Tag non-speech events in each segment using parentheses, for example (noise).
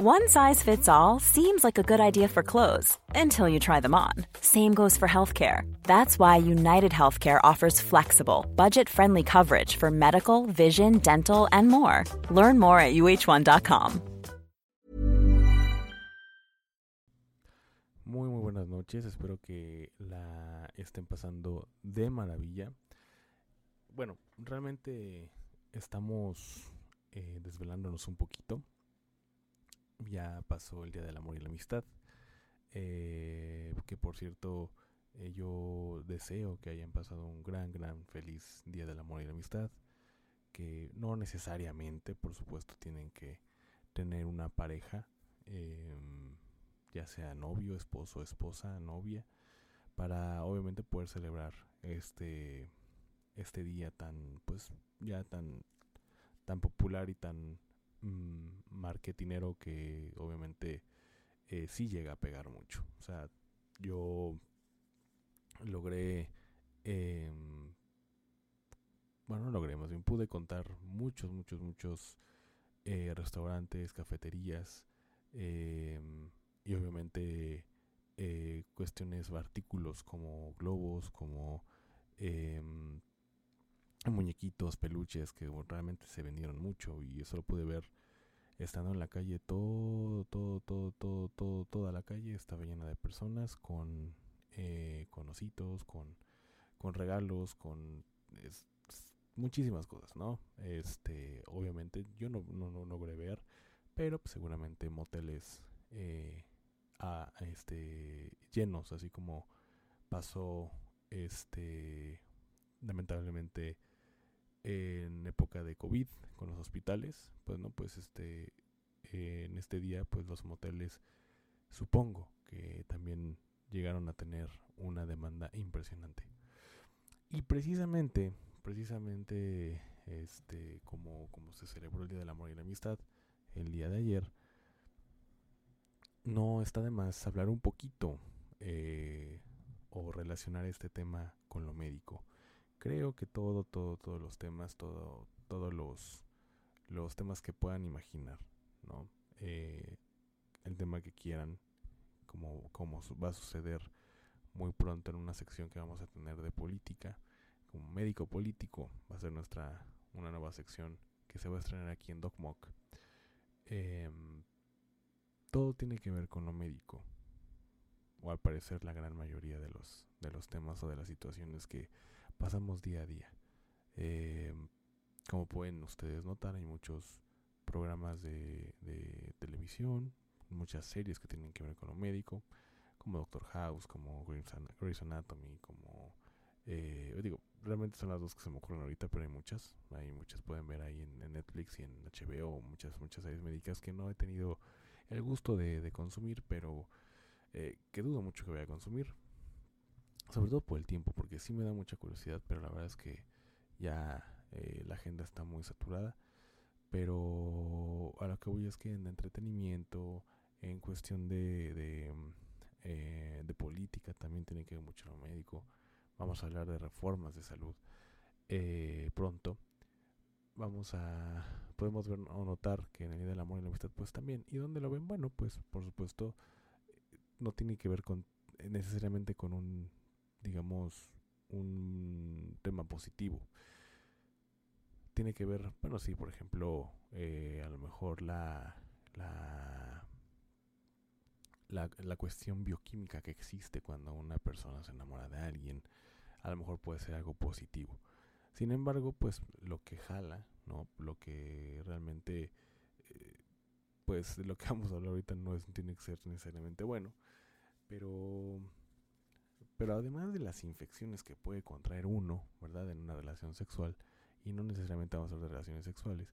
One size fits all seems like a good idea for clothes until you try them on. Same goes for healthcare. That's why United Healthcare offers flexible, budget friendly coverage for medical, vision, dental, and more. Learn more at uh1.com. Muy, muy buenas noches. Espero que la estén pasando de maravilla. Bueno, realmente estamos eh, desvelándonos un poquito. Ya pasó el Día del Amor y la Amistad. Eh, que por cierto, eh, yo deseo que hayan pasado un gran, gran, feliz Día del Amor y la Amistad. Que no necesariamente, por supuesto, tienen que tener una pareja, em, ya sea novio, esposo, esposa, novia, para obviamente poder celebrar este, este día tan, pues, ya tan, tan popular y tan mmm, marketinero que obviamente eh, sí llega a pegar mucho. O sea, yo logré, eh, bueno, no logré, más bien pude contar muchos, muchos, muchos eh, restaurantes, cafeterías em, y obviamente eh, cuestiones, artículos como globos, como em, muñequitos, peluches que realmente se vendieron mucho y eso lo pude ver estando en la calle todo, todo, todo, todo, todo, toda la calle estaba llena de personas con, eh, con ositos, con, regalos, con muchísimas cosas, ¿no? Este, obviamente yo no, no, logré ver, pero pues, seguramente moteles eh, a, este, llenos, así como pasó este lamentablemente en época de COVID con los hospitales, pues no, pues este, en este día pues los moteles supongo que también llegaron a tener una demanda impresionante. Y precisamente, precisamente este, como, como se celebró el Día del Amor y la Amistad el día de ayer, no está de más hablar un poquito eh, o relacionar este tema con lo médico creo que todo, todo, todos los temas, todo, todos los, los temas que puedan imaginar, ¿no? Eh, el tema que quieran, como, como va a suceder muy pronto en una sección que vamos a tener de política, como médico político, va a ser nuestra, una nueva sección que se va a estrenar aquí en DocMock. Em, todo tiene que ver con lo médico, o al parecer la gran mayoría de los, de los temas o de las situaciones que pasamos día a día. Eh, como pueden ustedes notar, hay muchos programas de, televisión, muchas series que tienen que ver con lo médico, como Doctor House, como Grey's Anatomy, como... Eh, digo, realmente son las dos que se me ocurren ahorita, pero hay muchas. Hay muchas, pueden ver ahí en, Netflix y en HBO, muchas, muchas series médicas que no he tenido el gusto de, consumir, pero eh, que dudo mucho que voy a consumir sobre todo por el tiempo, porque sí me da mucha curiosidad, pero la verdad es que ya eh, la agenda está muy saturada. Pero a lo que voy es que en entretenimiento, en cuestión de, de, eh, de política, también tiene que ver mucho lo médico. Vamos a hablar de reformas de salud eh, pronto. Vamos a. Podemos ver o notar que en el Día del Amor y la Amistad, pues también. ¿Y dónde lo ven? Bueno, pues por supuesto, no tiene que ver con necesariamente con un digamos, un tema positivo. Tiene que ver, bueno, sí, por ejemplo, eh, a lo mejor la, la, la, cuestión bioquímica que existe cuando una persona se enamora de alguien, a lo mejor puede ser algo positivo. Sin embargo, pues lo que jala, ¿no? Lo que realmente, eh, pues lo que (laughs) vamos a hablar ahorita no es, tiene que ser necesariamente bueno, pero pero además de las infecciones que puede contraer uno, ¿verdad? En una relación sexual, y no necesariamente vamos a hablar de relaciones sexuales,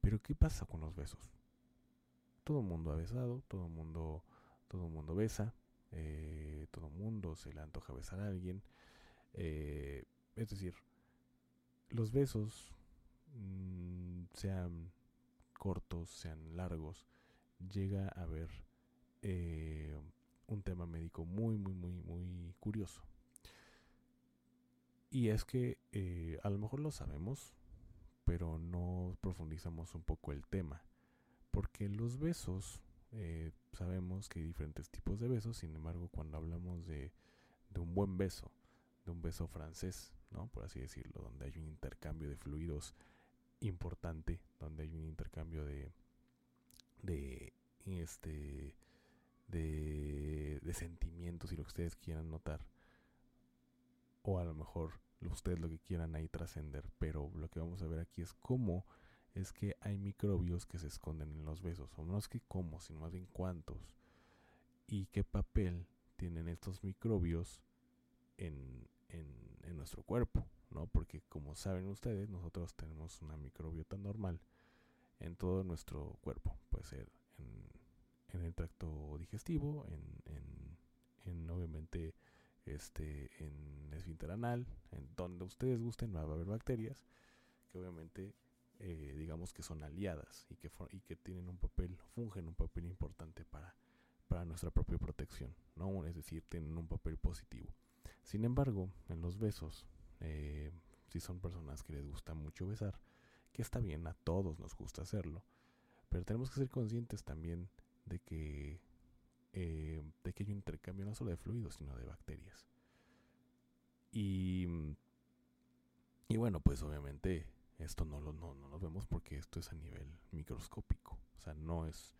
pero ¿qué pasa con los besos? Todo el mundo ha besado, todo el mundo, todo mundo besa, eh, todo el mundo se le antoja besar a alguien. Eh, es decir, los besos, mm, sean cortos, sean largos, llega a haber eh, un tema médico muy, muy, muy, muy curioso. Y es que eh, a lo mejor lo sabemos, pero no profundizamos un poco el tema. Porque los besos eh, sabemos que hay diferentes tipos de besos, sin embargo, cuando hablamos de, de un buen beso, de un beso francés, ¿no? Por así decirlo, donde hay un intercambio de fluidos importante, donde hay un intercambio de, de este de, sentimientos y lo que ustedes quieran notar o a lo mejor ustedes lo que quieran ahí trascender pero lo que vamos a ver aquí es cómo es que hay microbios que se esconden en los besos o no es que cómo sino más bien cuántos y qué papel tienen estos microbios en, en, en nuestro cuerpo ¿no? Porque como saben ustedes, nosotros tenemos una microbiota normal en todo nuestro cuerpo. Puede ser en, el tracto digestivo, en, en, obviamente este en esfínter anal, en donde ustedes gusten va a haber bacterias que obviamente eh, digamos que son aliadas y que, y que tienen un papel, fungen un papel importante para, para nuestra propia protección, ¿no? es decir, tienen un papel positivo. Sin embargo, en los besos, eh, si son personas que les gusta mucho besar, que está bien, a todos nos gusta hacerlo, pero tenemos que ser conscientes también de que, eh, de que hay un intercambio no solo de fluidos, sino de bacterias. Y, y bueno, pues obviamente esto no lo, no, no lo vemos porque esto es a nivel microscópico, o sea, no es,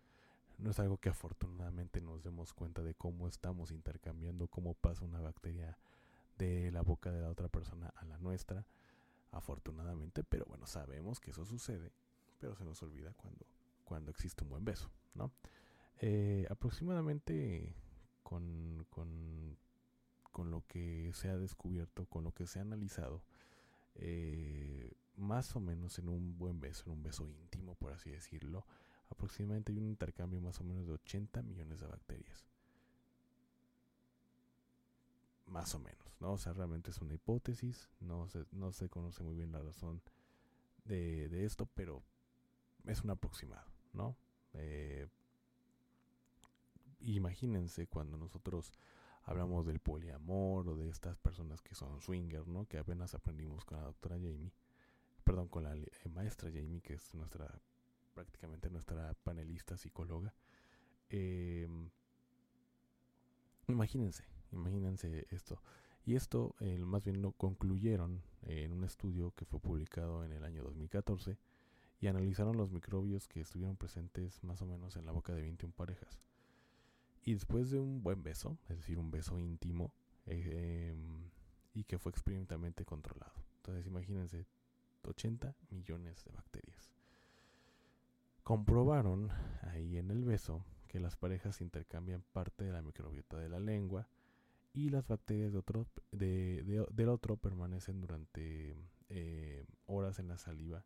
no es algo que afortunadamente nos demos cuenta de cómo estamos intercambiando, cómo pasa una bacteria de la boca de la otra persona a la nuestra, afortunadamente, pero bueno, sabemos que eso sucede, pero se nos olvida cuando, cuando existe un buen beso, ¿no? Eh, aproximadamente con, con, con, lo que se ha descubierto, con lo que se ha analizado, eh, más o menos en un buen beso, en un beso íntimo, por así decirlo, aproximadamente hay un intercambio más o menos de 80 millones de bacterias más o menos, ¿no? O sea, realmente es una hipótesis, no se, no se conoce muy bien la razón de, esto, pero es un aproximado, ¿no? Eh, imagínense cuando nosotros hablamos del poliamor o de estas personas que son swinger, ¿no? Que apenas aprendimos con la doctora Jamie, perdón, con la eh, maestra Jamie, que es nuestra, prácticamente nuestra panelista psicóloga. Eh, imagínense, Imagínense esto. Y esto eh, más bien lo concluyeron en un estudio que fue publicado en el año 2014 y analizaron los microbios que estuvieron presentes más o menos en la boca de 21 parejas. Y después de un buen beso, es decir, un beso íntimo, eh, em, y que fue experimentalmente controlado. Entonces imagínense, 80 millones de bacterias. Comprobaron ahí en el beso que las parejas intercambian parte de la microbiota de la lengua, y las bacterias de otro, de, del otro permanecen durante eh, horas en la saliva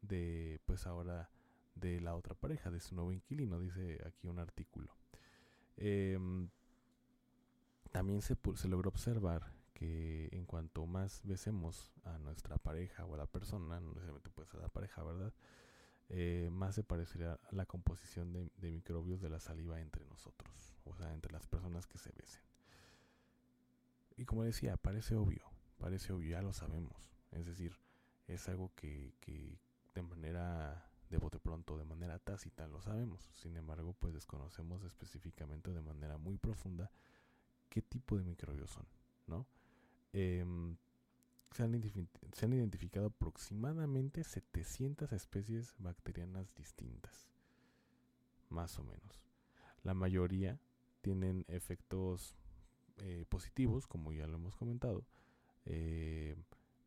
de pues ahora de la otra pareja, de su nuevo inquilino, dice aquí un artículo. Em, también se, logró observar que en cuanto más besemos a nuestra pareja o a la persona, no necesariamente puede ser la pareja, ¿verdad? Eh, más se parecerá la composición de, de microbios de la saliva entre nosotros, o sea, entre las personas que se besen. Y como decía, parece obvio, parece obvio, ya lo sabemos. Es decir, es algo que, que de manera de bote pronto, de manera tácita, lo sabemos. Sin embargo, pues desconocemos específicamente de manera muy profunda qué tipo de microbios son, ¿no? Em, se, han se han identificado aproximadamente 700 especies bacterianas distintas, más o menos. La mayoría tienen efectos eh, positivos, como ya lo hemos comentado, eh,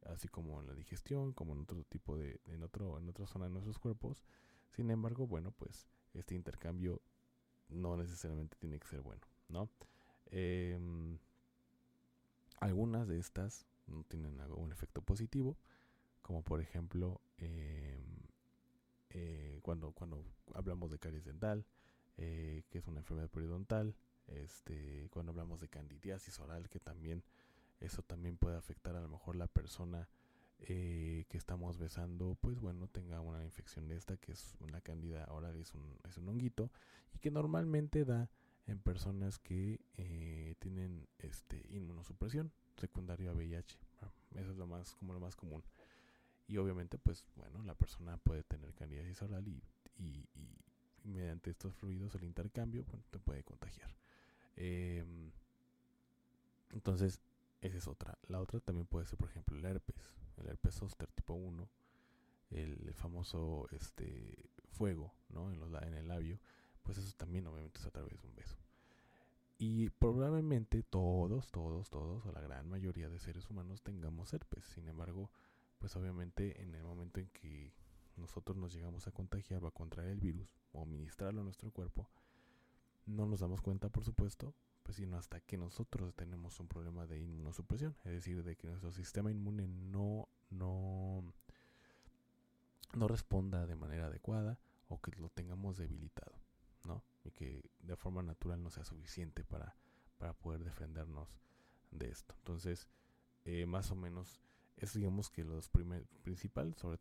así como en la digestión, como en otro tipo de, en otro, en otra zona de nuestros cuerpos. Sin embargo, bueno, pues este intercambio no necesariamente tiene que ser bueno, ¿no? Em, algunas de estas no tienen un efecto positivo, como por ejemplo em, eh, cuando, cuando hablamos de caries dental, que es una enfermedad periodontal, este, cuando hablamos de candidiasis oral, que también eso también puede afectar a lo mejor la persona eh, que estamos besando, pues bueno, tenga una infección de esta, que es una candida oral, es un, es un honguito, y que normalmente da en personas que eh, tienen este inmunosupresión secundaria a VIH. Eso es lo más, como lo más común. Y obviamente, pues bueno, la persona puede tener candidiasis oral y, mediante estos fluidos el intercambio te puede contagiar. Em, entonces, esa es otra. La otra también puede ser, por ejemplo, el herpes. El herpes zóster tipo 1. El, famoso este fuego ¿no? en, los, en el labio. Pues eso también obviamente es a través de un beso. Y probablemente todos, todos, todos, o la gran mayoría de seres humanos tengamos herpes. Sin embargo, pues obviamente en el momento en que nosotros nos llegamos a contagiar o a contraer el virus o administrarlo a nuestro cuerpo, no nos damos cuenta, por supuesto, pues sino hasta que nosotros tenemos un problema de inmunosupresión, es decir, de que nuestro sistema inmune no, no, no responda de manera adecuada o que lo tengamos debilitado, ¿no? Y que de forma natural no sea suficiente para, para poder defendernos de esto. Entonces, eh, más o menos es digamos que los primer, principal, sobre,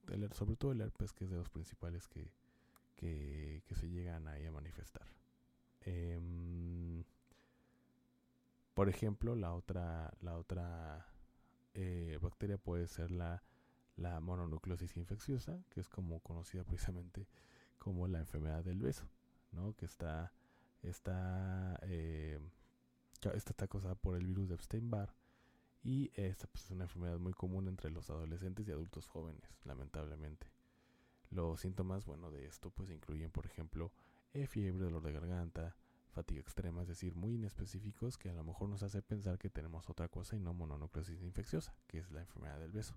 todo el herpes, que es de los principales que, que, se llegan ahí a manifestar. Em, por ejemplo, la otra, la otra eh, bacteria puede ser la, mononucleosis infecciosa, que es como conocida precisamente como la enfermedad del beso, ¿no? Que está, está, eh, está causada por el virus de Epstein-Barr y esta pues, es una enfermedad muy común entre los adolescentes y adultos jóvenes, lamentablemente. Los síntomas, bueno, de esto pues incluyen, por ejemplo, eh, fiebre, dolor de garganta, fatiga extrema, es decir, muy inespecíficos que a lo mejor nos hace pensar que tenemos otra cosa y no mononucleosis infecciosa, que es la enfermedad del beso.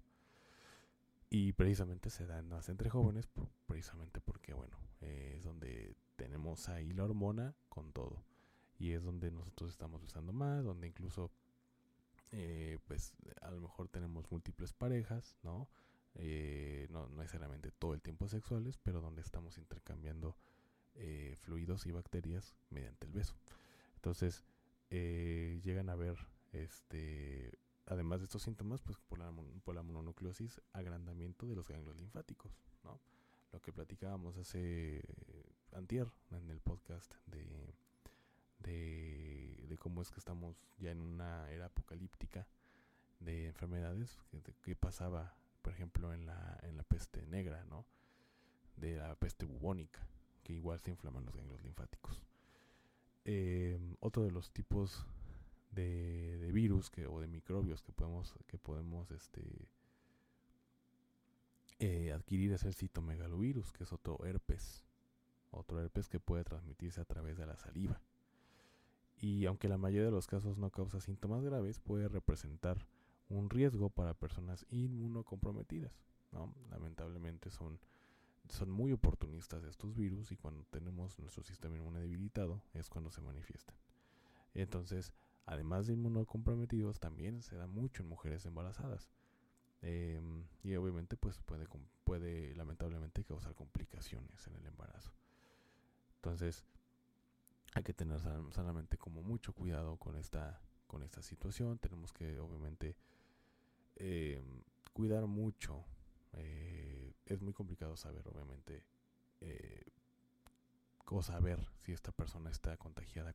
Y precisamente se dan más entre jóvenes, precisamente porque, bueno, eh, es donde tenemos ahí la hormona con todo. Y es donde nosotros estamos usando más, donde incluso eh, pues a lo mejor tenemos múltiples parejas, ¿no? Eh, no, necesariamente todo el tiempo sexuales, pero donde estamos intercambiando eh, fluidos y bacterias mediante el beso. Entonces, llegan a ver, este, además de estos síntomas, pues por la, por la mononucleosis, agrandamiento de los ganglios linfáticos, ¿no? Lo que platicábamos hace antier en el podcast de de, cómo es que estamos ya en una era apocalíptica de enfermedades que, pasaba, por ejemplo, en la, en la peste negra, ¿no? De la peste bubónica, que igual se inflaman los ganglios linfáticos. Em, otro de los tipos de, virus que, o de microbios que podemos, que podemos este, eh, adquirir es el citomegalovirus, que es otro herpes. Otro herpes que puede transmitirse a través de la saliva y aunque la mayoría de los casos no causa síntomas graves, puede representar un riesgo para personas inmunocomprometidas. ¿no? Lamentablemente son, son muy oportunistas estos virus y cuando tenemos nuestro sistema inmune debilitado es cuando se manifiestan. Entonces, además de inmunocomprometidos, también se da mucho en mujeres embarazadas. Em, y obviamente pues puede, puede lamentablemente causar complicaciones en el embarazo. Entonces, hay que tener solamente como mucho cuidado con esta, con esta situación. Tenemos que obviamente eh, cuidar mucho. Eh, es muy complicado saber obviamente eh, o saber si esta persona está contagiada.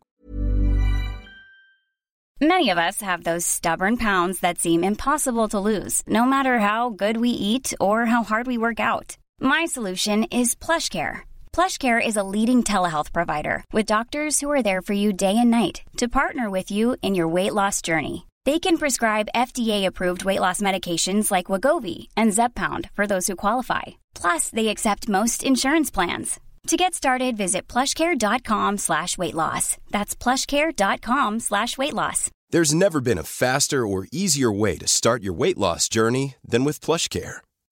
Many of us have those stubborn pounds that seem impossible to lose, no matter how good we eat or how hard we work out. My solution is PlushCare. PlushCare is a leading telehealth provider with doctors who are there for you day and night to partner with you in your weight loss journey. They can prescribe FDA-approved weight loss medications like Wagovi and Zepbound for those who qualify. Plus, they accept most insurance plans. To get started, visit plushcare.com slash weight loss. That's plushcare.com slash weight loss. There's never been a faster or easier way to start your weight loss journey than with PlushCare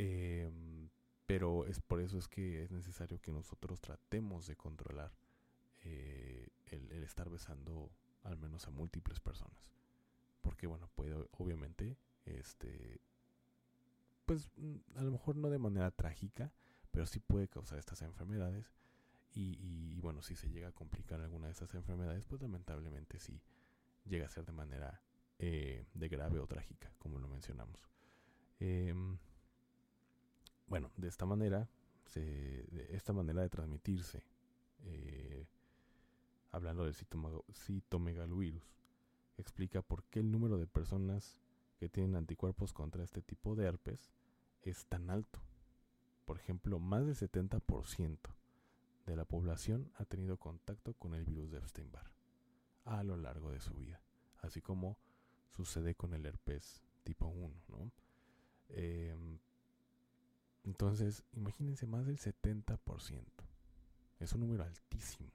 Em, pero es por eso es que es necesario que nosotros tratemos de controlar eh, el, estar besando al menos a múltiples personas. Porque bueno, puede obviamente, este, pues a lo mejor no de manera trágica, pero sí puede causar estas enfermedades. Y, bueno, si se llega a complicar alguna de estas enfermedades, pues lamentablemente sí llega a ser de manera eh, de grave o trágica, como lo mencionamos. Em, bueno, de esta manera, de esta manera de transmitirse, eh, hablando del citomegalovirus, explica por qué el número de personas que tienen anticuerpos contra este tipo de herpes es tan alto. Por ejemplo, más del 70% de la población ha tenido contacto con el virus de Epstein-Barr a lo largo de su vida, así como sucede con el herpes tipo 1, ¿no? Em, entonces, imagínense más del 70%. Es un número altísimo.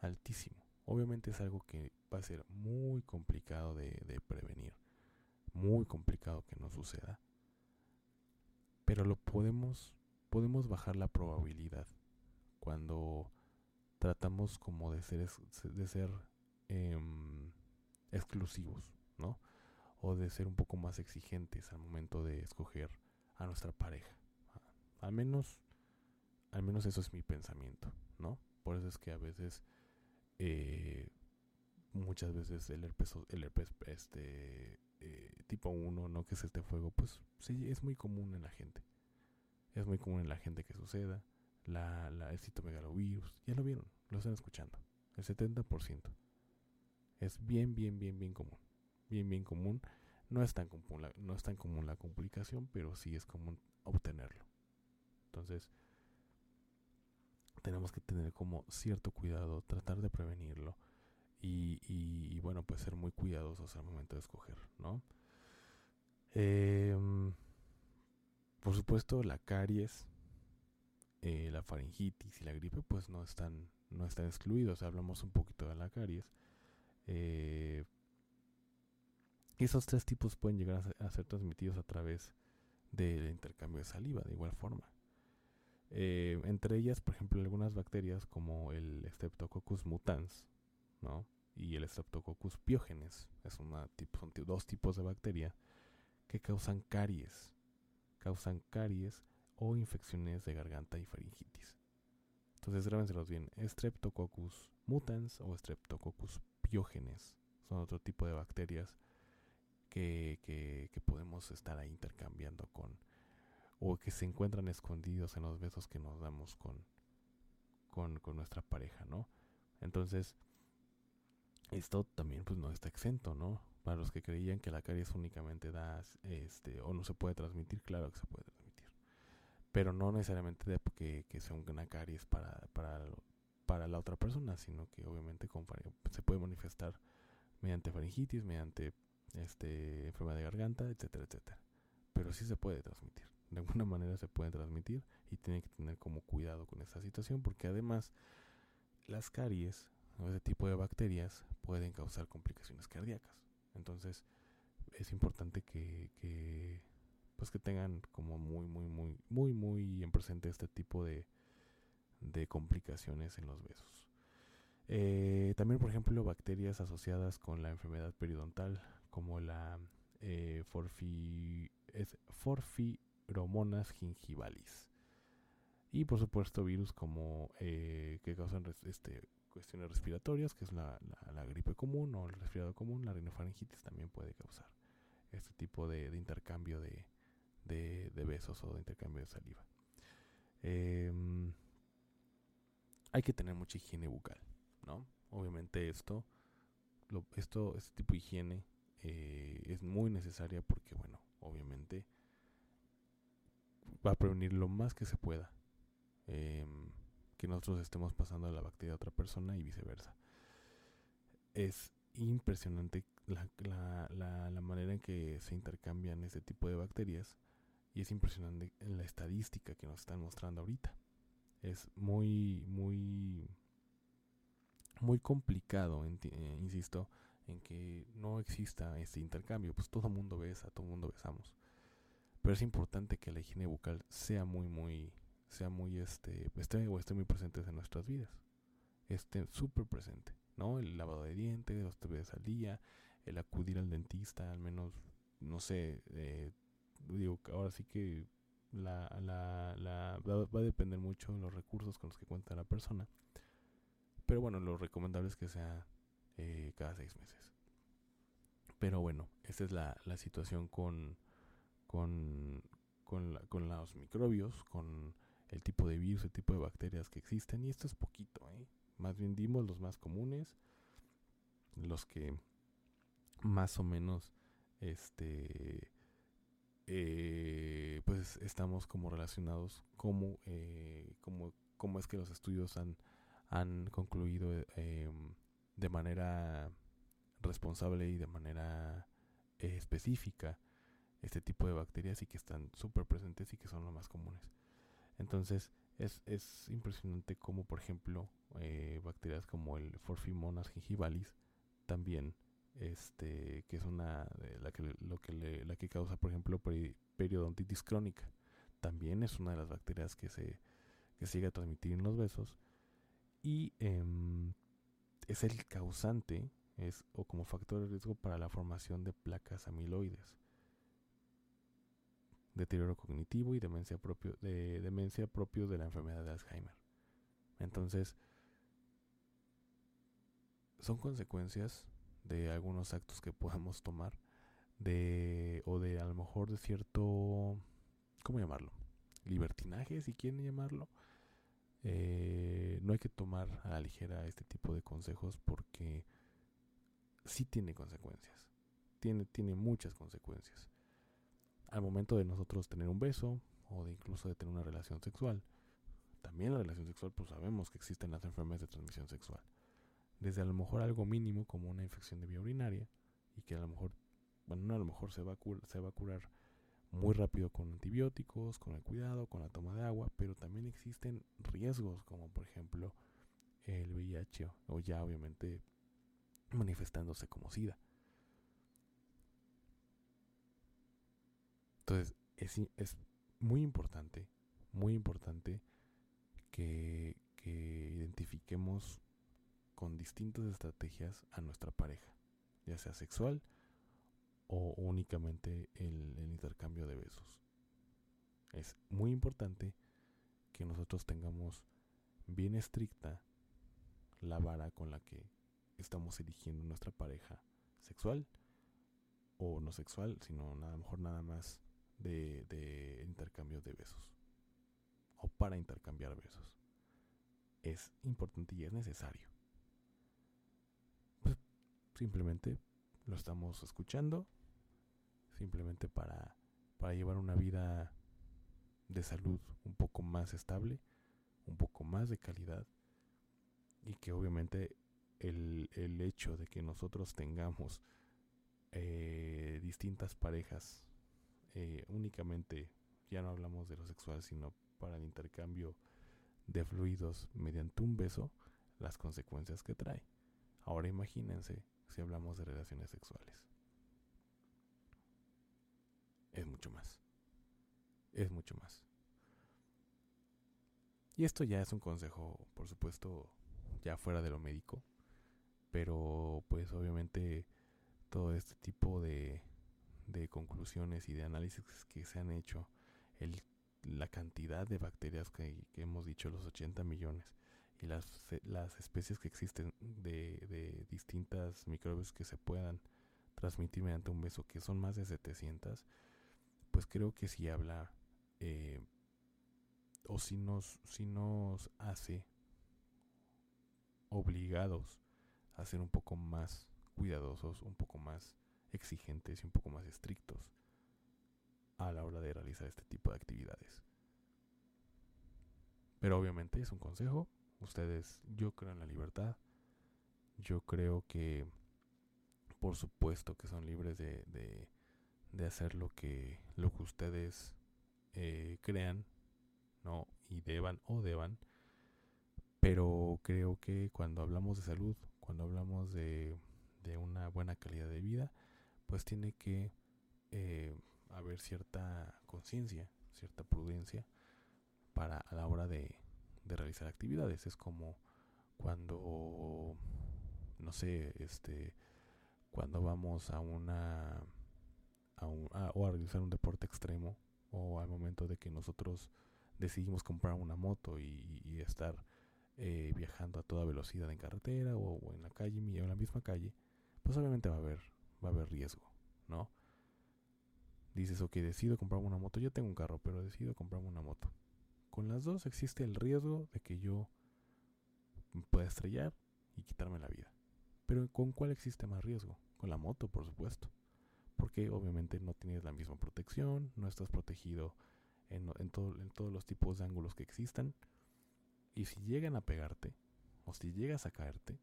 Altísimo. Obviamente es algo que va a ser muy complicado de, prevenir. Muy complicado que no suceda. Pero lo podemos, podemos bajar la probabilidad cuando tratamos como de ser, de ser em, exclusivos, ¿no? O de ser un poco más exigentes al momento de escoger a nuestra pareja. Al menos, al menos eso es mi pensamiento, ¿no? Por eso es que a veces eh, muchas veces el herpes, el herpes este, eh, tipo 1, ¿no? que es este fuego, pues sí, es muy común en la gente. Es muy común en la gente que suceda. La, la, el citomegalovirus, ya lo vieron, lo están escuchando. El 70%. Es bien, bien, bien, bien común. Bien, bien común. No es tan común la, no la complicación, pero sí es común obtenerlo. Entonces, tenemos que tener como cierto cuidado, tratar de prevenirlo y, y, bueno, pues ser muy cuidadosos al momento de escoger, ¿no? Em, por supuesto, la caries, eh, la faringitis y la gripe, pues no están, no están excluidos. Hablamos un poquito de la caries. Eh, esos tres tipos pueden llegar a ser transmitidos a través del intercambio de saliva, de igual forma. Eh, entre ellas, por ejemplo, algunas bacterias como el Streptococcus mutans, ¿no? Y el Streptococcus pyogenes, es una tipo, son dos tipos de bacteria que causan caries, causan caries o infecciones de garganta y faringitis. Entonces, grábenselos bien, Streptococcus mutans o Streptococcus pyogenes son otro tipo de bacterias que, podemos estar ahí intercambiando con o que se encuentran escondidos en los besos que nos damos con, con, nuestra pareja, ¿no? Entonces, esto también pues no está exento, ¿no? Para los que creían que la caries únicamente da, este, o no se puede transmitir, claro que se puede transmitir. Pero no necesariamente de que, que sea una caries para, para, para la otra persona, sino que obviamente con, se puede manifestar mediante faringitis, mediante este, enfermedad de garganta, etcétera, etcétera. Pero sí se puede transmitir de alguna manera se pueden transmitir y tiene que tener como cuidado con esta situación porque además las caries o ese tipo de bacterias pueden causar complicaciones cardíacas. Entonces es importante que, que pues que tengan como muy muy muy muy muy en presente este tipo de, de complicaciones en los besos. Eh, también, por ejemplo, bacterias asociadas con la enfermedad periodontal, como la eh, forfi, es forfi, Romonas gingivalis. Y por supuesto virus como eh, que causan este, cuestiones respiratorias, que es la, gripe común o el resfriado común, la rinofaringitis también puede causar este tipo de, intercambio de, de, besos o de intercambio de saliva. Em, hay que tener mucha higiene bucal, ¿no? Obviamente esto, esto este tipo de higiene eh, es muy necesaria porque, bueno, obviamente va a prevenir lo más que se pueda em, que nosotros estemos pasando la bacteria a otra persona y viceversa. Es impresionante la, la, la, manera en que se intercambian este tipo de bacterias y es impresionante la estadística que nos están mostrando ahorita. Es muy, muy, muy complicado, eh, insisto, en que no exista este intercambio. Pues todo mundo besa, todo mundo besamos. Pero es importante que la higiene bucal sea muy, muy, sea muy, este, esté muy presente en nuestras vidas. Esté súper presente, ¿no? El lavado de dientes, dos veces al día, el acudir al dentista, al menos, no sé, eh, digo, ahora sí que la, la, la, va, a depender mucho de los recursos con los que cuenta la persona. Pero bueno, lo recomendable es que sea eh, cada seis meses. Pero bueno, esta es la, la situación con, con, con, con, los microbios, con el tipo de virus, el tipo de bacterias que existen. Y esto es poquito, ¿eh? Más bien dimos los más comunes, los que más o menos este eh, pues estamos como relacionados como, eh, como, es que los estudios han, han concluido eh, de manera responsable y de manera específica este tipo de bacterias y que están súper presentes y que son los más comunes. Entonces es, es impresionante como por ejemplo bacterias como el Forfimonas gingivalis también este que es una la que lo que le, la que causa por ejemplo periodontitis crónica también es una de las bacterias que se que sigue a transmitir en los besos y em, es el causante es o como factor de riesgo para la formación de placas amiloides. Deterioro cognitivo y demencia propio de demencia propio de la enfermedad de Alzheimer. Entonces son consecuencias de algunos actos que podamos tomar de o de a lo mejor de cierto cómo llamarlo libertinaje si quieren llamarlo eh, no hay que tomar a la ligera este tipo de consejos porque sí tiene consecuencias tiene tiene muchas consecuencias. Al momento de nosotros tener un beso o de incluso de tener una relación sexual también la relación sexual pues sabemos que existen las enfermedades de transmisión sexual. Desde a lo mejor algo mínimo como una infección de vía urinaria y que a lo mejor, bueno, no a lo mejor se va a, se va a curar muy rápido con antibióticos, con el cuidado, con la toma de agua, pero también existen riesgos como por ejemplo el VIH o ya obviamente manifestándose como SIDA. Entonces es, es muy importante, muy importante que, que identifiquemos con distintas estrategias a nuestra pareja, ya sea sexual o únicamente el, intercambio de besos. Es muy importante que nosotros tengamos bien estricta la vara con la que estamos eligiendo nuestra pareja sexual o no sexual, sino a lo mejor nada más de, de intercambio de besos o para intercambiar besos. Es importante y es necesario. Simplemente lo estamos escuchando. Simplemente para, para llevar una vida de salud un poco más estable, un poco más de calidad. Y que obviamente el, el hecho de que nosotros tengamos eh, distintas parejas, eh, únicamente, ya no hablamos de lo sexual, sino para el intercambio de fluidos mediante un beso, las consecuencias que trae. Ahora imagínense si hablamos de relaciones sexuales. Es mucho más. Es mucho más. Y esto ya es un consejo, por supuesto, ya fuera de lo médico. Pero pues obviamente todo este tipo de, de conclusiones y de análisis que se han hecho, el, la cantidad de bacterias que, que hemos dicho, los 80 millones, y las, las especies que existen de, de distintas microbios que se puedan transmitir mediante un beso, que son más de 700, pues creo que si habla eh, o si nos, si nos hace obligados a ser un poco más cuidadosos, un poco más exigentes y un poco más estrictos a la hora de realizar este tipo de actividades. Pero obviamente es un consejo, Ustedes, yo creo en la libertad. Yo creo que, por supuesto, que son libres de, de, hacer lo que, lo que ustedes eh, crean, ¿no? Y deban o deban. Pero creo que cuando hablamos de salud, cuando hablamos de, de una buena calidad de vida, pues tiene que eh, haber cierta conciencia, cierta prudencia para a la hora de, de realizar actividades. Es como cuando, no sé, este, cuando vamos a una, o a realizar un deporte extremo o al momento de que nosotros decidimos comprar una moto y, estar eh, viajando a toda velocidad en carretera o, en la calle o en la misma calle, pues obviamente va a haber, va a haber riesgo, ¿no? Dices, ok, decido comprarme una moto, yo tengo un carro, pero decido comprarme una moto. Con las dos existe el riesgo de que yo pueda estrellar y quitarme la vida. Pero ¿con cuál existe más riesgo? Con la moto, por supuesto. Porque obviamente no tienes la misma protección, no estás protegido en, en todos los tipos de ángulos que existan. Y si llegan a pegarte, o si llegas a caerte,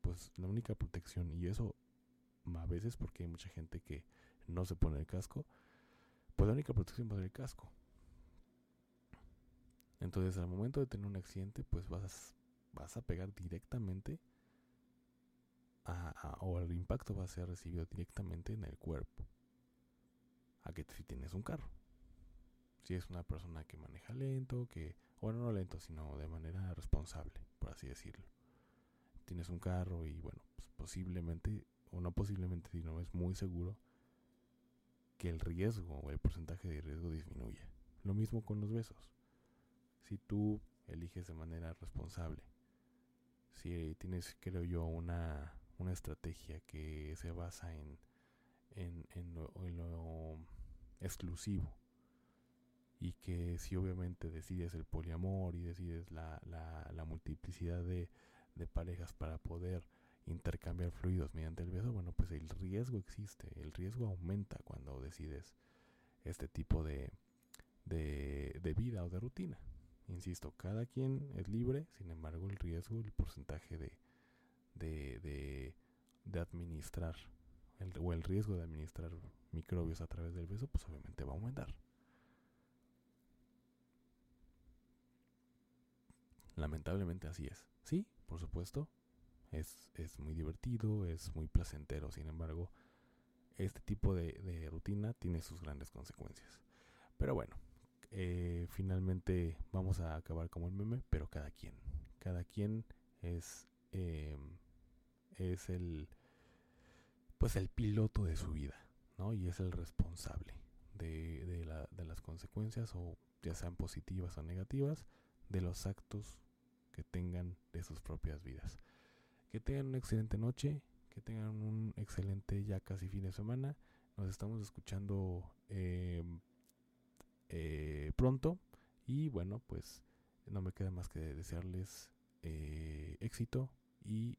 pues la única protección, y eso a veces porque hay mucha gente que no se pone el casco, pues la única protección va a ser el casco. Entonces al momento de tener un accidente, pues vas, vas a pegar directamente o el impacto va a ser recibido directamente en el cuerpo. A que si tienes un carro. Si es una persona que maneja lento, que, bueno, no lento, sino de manera responsable, por así decirlo. Tienes un carro y bueno, pues posiblemente, o no posiblemente, sino es muy seguro que el riesgo o el porcentaje de riesgo disminuya. Lo mismo con los besos. Si tú eliges de manera responsable, si tienes, creo yo, una una estrategia que se basa en, en, lo, exclusivo y que si obviamente decides el poliamor y decides la, la, multiplicidad de, de, parejas para poder intercambiar fluidos mediante el beso, bueno, pues el riesgo existe, el riesgo aumenta cuando decides este tipo de, de, de vida o de rutina. Insisto, cada quien es libre, sin embargo el riesgo, el porcentaje de, de, de, administrar el, o el riesgo de administrar microbios a través del beso, pues obviamente va a aumentar. Lamentablemente así es. Sí, por supuesto, es, es muy divertido, es muy placentero, sin embargo, este tipo de, de rutina tiene sus grandes consecuencias. Pero bueno, eh, finalmente vamos a acabar como el meme, pero cada quien. Cada quien es eh, es el pues el piloto de su vida, ¿no? Y es el responsable de, de, las consecuencias, o ya sean positivas o negativas, de los actos que tengan de sus propias vidas. Que tengan una excelente noche, que tengan un excelente ya casi fin de semana. Nos estamos escuchando em, eh, pronto y bueno, pues no me queda más que desearles eh, éxito y